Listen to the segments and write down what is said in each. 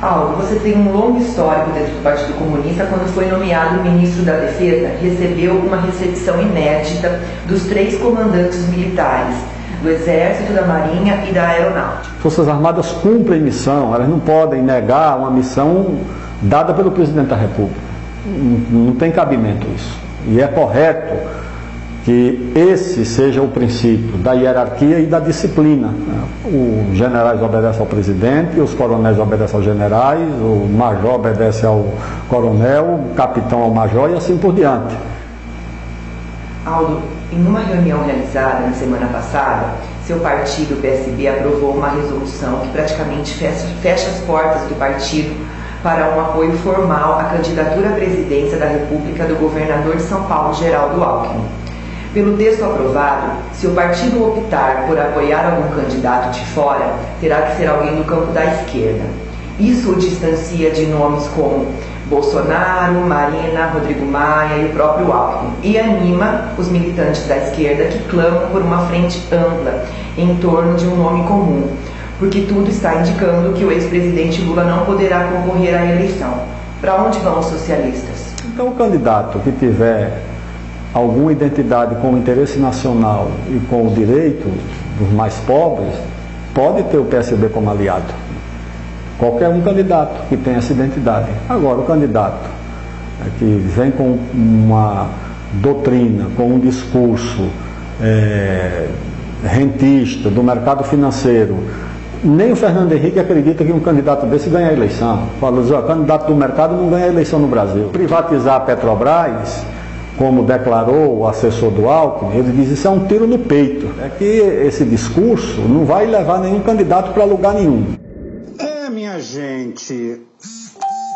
Aldo, você tem um longo histórico dentro do Partido Comunista. Quando foi nomeado ministro da Defesa, recebeu uma recepção inédita dos três comandantes militares, do Exército, da Marinha e da Aeronáutica. Forças Armadas cumprem missão, elas não podem negar uma missão dada pelo presidente da República. Não, tem cabimento isso. E é correto que esse seja o princípio da hierarquia e da disciplina. Os generais obedecem ao presidente, os coronéis obedecem aos generais, o major obedece ao coronel, o capitão ao major e assim por diante. Aldo, em uma reunião realizada na semana passada, seu partido, o PSB, aprovou uma resolução que praticamente fecha, fecha as portas do partido para um apoio formal à candidatura à presidência da República do governador de São Paulo, Geraldo Alckmin. Pelo texto aprovado, se o partido optar por apoiar algum candidato de fora, terá que ser alguém do campo da esquerda. Isso o distancia de nomes como Bolsonaro, Marina, Rodrigo Maia e o próprio Alckmin, e anima os militantes da esquerda que clamam por uma frente ampla em torno de um nome comum, porque tudo está indicando que o ex-presidente Lula não poderá concorrer à eleição. Para onde vão os socialistas? Então, o candidato que tiver alguma identidade com o interesse nacional e com o direito dos mais pobres, pode ter o PSB como aliado. Qualquer um candidato que tenha essa identidade. Agora, o candidato é, que vem com uma doutrina, com um discurso é, rentista do mercado financeiro, nem o Fernando Henrique acredita que um candidato desse ganha a eleição. Fala, o candidato do mercado não ganha a eleição no Brasil. Privatizar a Petrobras como declarou o assessor do Alckmin, ele diz isso é um tiro no peito. É que esse discurso não vai levar nenhum candidato para lugar nenhum. É, minha gente,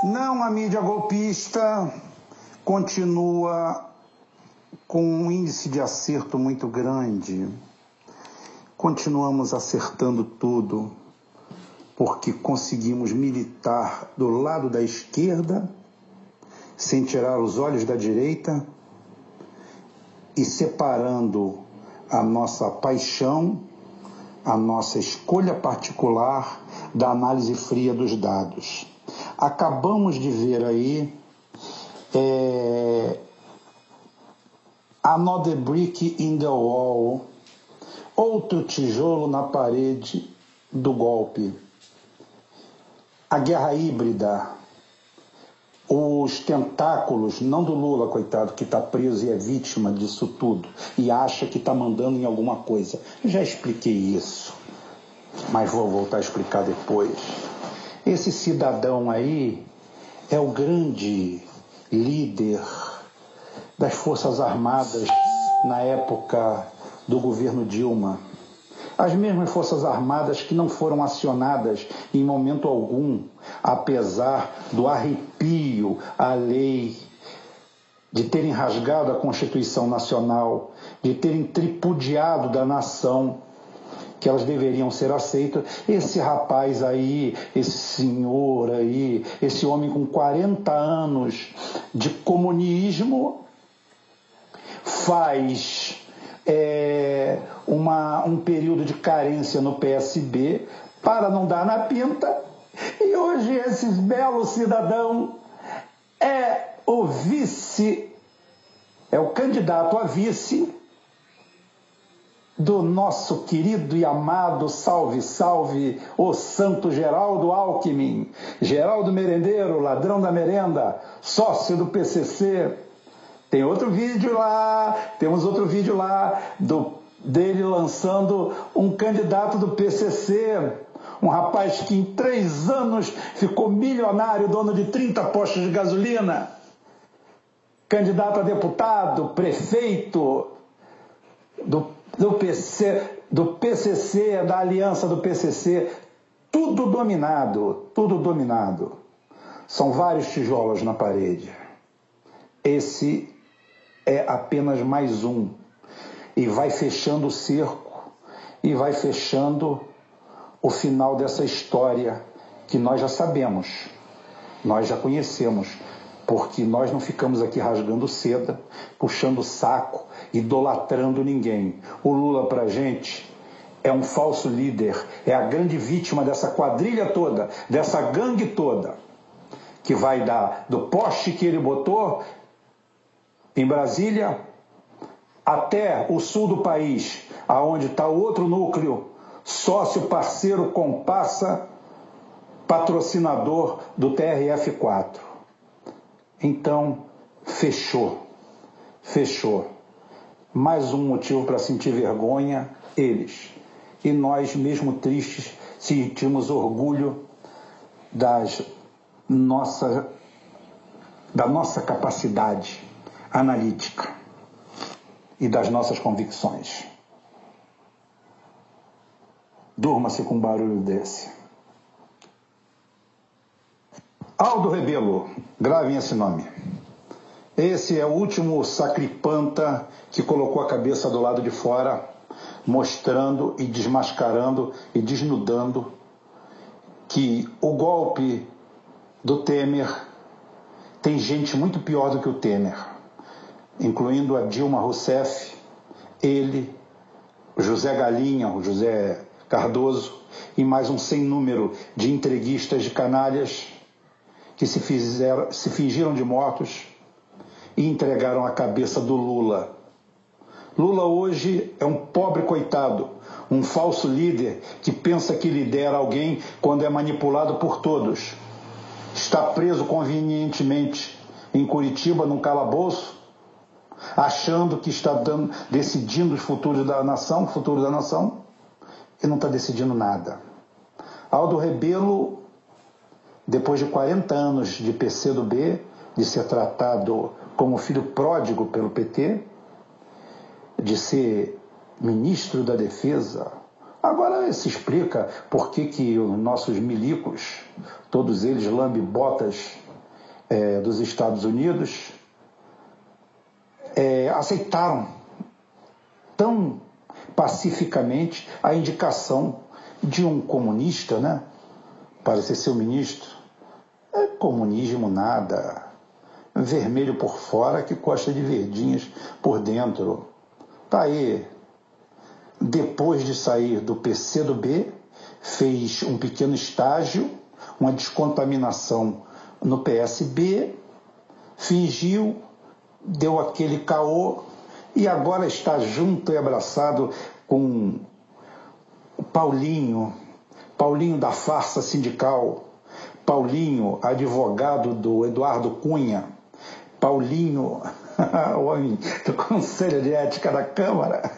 não a mídia golpista continua com um índice de acerto muito grande. Continuamos acertando tudo porque conseguimos militar do lado da esquerda sem tirar os olhos da direita e separando a nossa paixão, a nossa escolha particular da análise fria dos dados. Acabamos de ver aí é, Another Brick in the Wall, outro tijolo na parede do golpe. A guerra híbrida, os tentáculos, não do Lula, coitado, que está preso e é vítima disso tudo, e acha que está mandando em alguma coisa. Eu já expliquei isso, mas vou voltar a explicar depois. Esse cidadão aí é o grande líder das Forças Armadas na época do governo Dilma as mesmas Forças Armadas que não foram acionadas em momento algum, apesar do arrepio à lei, de terem rasgado a Constituição Nacional, de terem tripudiado da nação, que elas deveriam ser aceitas. Esse rapaz aí, esse senhor aí, esse homem com 40 anos de comunismo, faz é, uma, um período de carência no PSB para não dar na pinta. E hoje esse belo cidadão é o vice, é o candidato a vice do nosso querido e amado salve, salve, o santo Geraldo Alckmin, Geraldo Merendeiro, ladrão da merenda, sócio do PCC, tem outro vídeo lá, temos outro vídeo lá do, dele lançando um candidato do PCC, um rapaz que em três anos ficou milionário, dono de 30 postos de gasolina, candidato a deputado, prefeito do, do, PC, do PCC, da aliança do PCC, tudo dominado, tudo dominado. São vários tijolos na parede. Esse é apenas mais um. E vai fechando o cerco e vai fechando o final dessa história que nós já sabemos, nós já conhecemos, porque nós não ficamos aqui rasgando seda, puxando saco, idolatrando ninguém. O Lula para gente é um falso líder, é a grande vítima dessa quadrilha toda, dessa gangue toda, que vai dar do poste que ele botou em Brasília até o sul do país, aonde está outro núcleo, sócio, parceiro, compassa, patrocinador do TRF4. Então, fechou, fechou. Mais um motivo para sentir vergonha, eles. E nós, mesmo tristes, sentimos orgulho das nossa, da nossa capacidade analítica e das nossas convicções. Durma-se com um barulho desse. Aldo Rebelo, gravem esse nome. Esse é o último sacripanta que colocou a cabeça do lado de fora, mostrando e desmascarando e desnudando que o golpe do Temer tem gente muito pior do que o Temer incluindo a Dilma Rousseff, ele, José Galinha, o José Cardoso e mais um sem número de entreguistas de canalhas que se, fizeram, se fingiram de mortos e entregaram a cabeça do Lula. Lula hoje é um pobre coitado, um falso líder que pensa que lidera alguém quando é manipulado por todos. Está preso convenientemente em Curitiba, num calabouço, achando que está dando, decidindo o futuro da nação, futuro da nação, e não está decidindo nada. Aldo Rebelo, depois de 40 anos de PCdoB, de ser tratado como filho pródigo pelo PT, de ser ministro da Defesa, agora se explica por que, que os nossos milicos, todos eles lambe-botas é, dos Estados Unidos, é, aceitaram tão pacificamente a indicação de um comunista, né? Parecer ser o ministro. É comunismo nada. Vermelho por fora que gosta de verdinhas por dentro. Tá aí. Depois de sair do PC do B, fez um pequeno estágio, uma descontaminação no PSB, fingiu deu aquele caô e agora está junto e abraçado com o Paulinho, Paulinho da farsa sindical, Paulinho, advogado do Eduardo Cunha, Paulinho, o homem do Conselho de Ética da Câmara,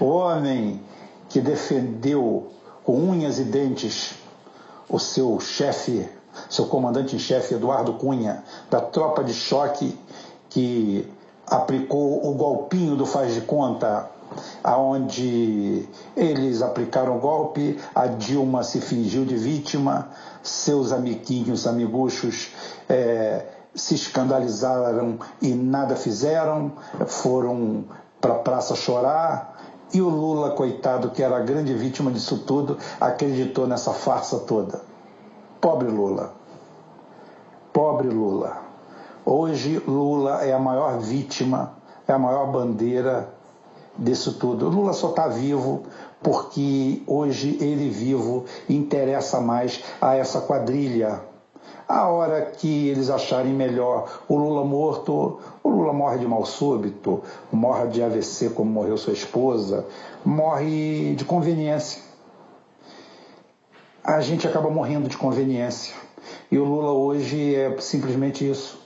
o homem que defendeu com unhas e dentes o seu chefe, seu comandante em chefe Eduardo Cunha, da tropa de choque que aplicou o golpinho do faz de conta, aonde eles aplicaram o golpe, a Dilma se fingiu de vítima, seus amiguinhos, amiguchos, é, se escandalizaram e nada fizeram, foram para a praça chorar, e o Lula, coitado, que era a grande vítima disso tudo, acreditou nessa farsa toda. Pobre Lula. Pobre Lula. Hoje Lula é a maior vítima, é a maior bandeira disso tudo. Lula só está vivo porque hoje ele vivo interessa mais a essa quadrilha. A hora que eles acharem melhor o Lula morto, o Lula morre de mal súbito, morre de AVC como morreu sua esposa, morre de conveniência. A gente acaba morrendo de conveniência. E o Lula hoje é simplesmente isso.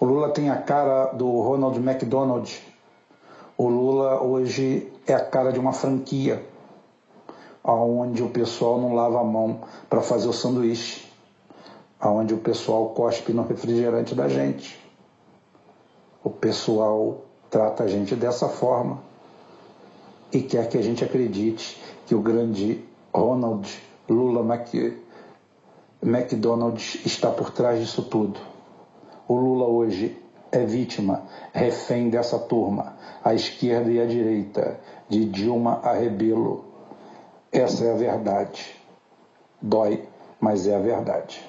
O Lula tem a cara do Ronald McDonald. O Lula hoje é a cara de uma franquia, onde o pessoal não lava a mão para fazer o sanduíche, onde o pessoal cospe no refrigerante da gente. O pessoal trata a gente dessa forma e quer que a gente acredite que o grande Ronald Lula Mac... McDonald está por trás disso tudo. O Lula hoje é vítima, refém dessa turma, a esquerda e a direita, de Dilma a Rebelo. Essa é a verdade. Dói, mas é a verdade.